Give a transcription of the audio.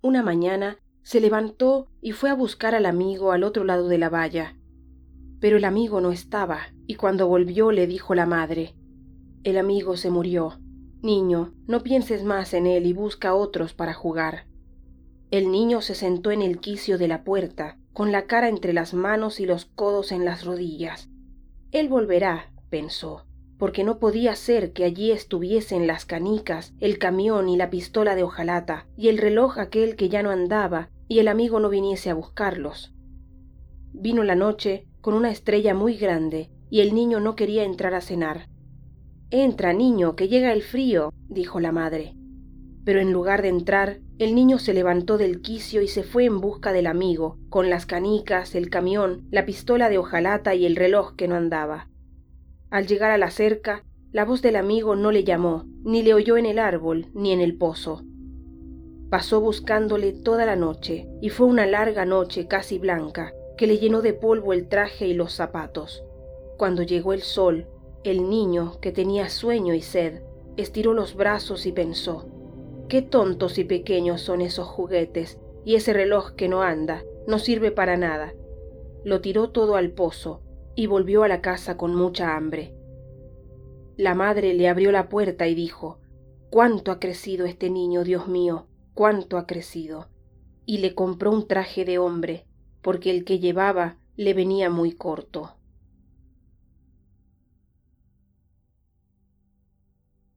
una mañana se levantó y fue a buscar al amigo al otro lado de la valla. Pero el amigo no estaba, y cuando volvió le dijo la madre El amigo se murió. Niño, no pienses más en él y busca otros para jugar. El niño se sentó en el quicio de la puerta, con la cara entre las manos y los codos en las rodillas. Él volverá, pensó, porque no podía ser que allí estuviesen las canicas, el camión y la pistola de hojalata, y el reloj aquel que ya no andaba, y el amigo no viniese a buscarlos. Vino la noche con una estrella muy grande, y el niño no quería entrar a cenar. Entra, niño, que llega el frío, dijo la madre. Pero en lugar de entrar, el niño se levantó del quicio y se fue en busca del amigo, con las canicas, el camión, la pistola de hojalata y el reloj que no andaba. Al llegar a la cerca, la voz del amigo no le llamó, ni le oyó en el árbol, ni en el pozo. Pasó buscándole toda la noche, y fue una larga noche casi blanca, que le llenó de polvo el traje y los zapatos. Cuando llegó el sol, el niño, que tenía sueño y sed, estiró los brazos y pensó, Qué tontos y pequeños son esos juguetes, y ese reloj que no anda, no sirve para nada. Lo tiró todo al pozo, y volvió a la casa con mucha hambre. La madre le abrió la puerta y dijo, Cuánto ha crecido este niño, Dios mío, cuánto ha crecido. Y le compró un traje de hombre, porque el que llevaba le venía muy corto.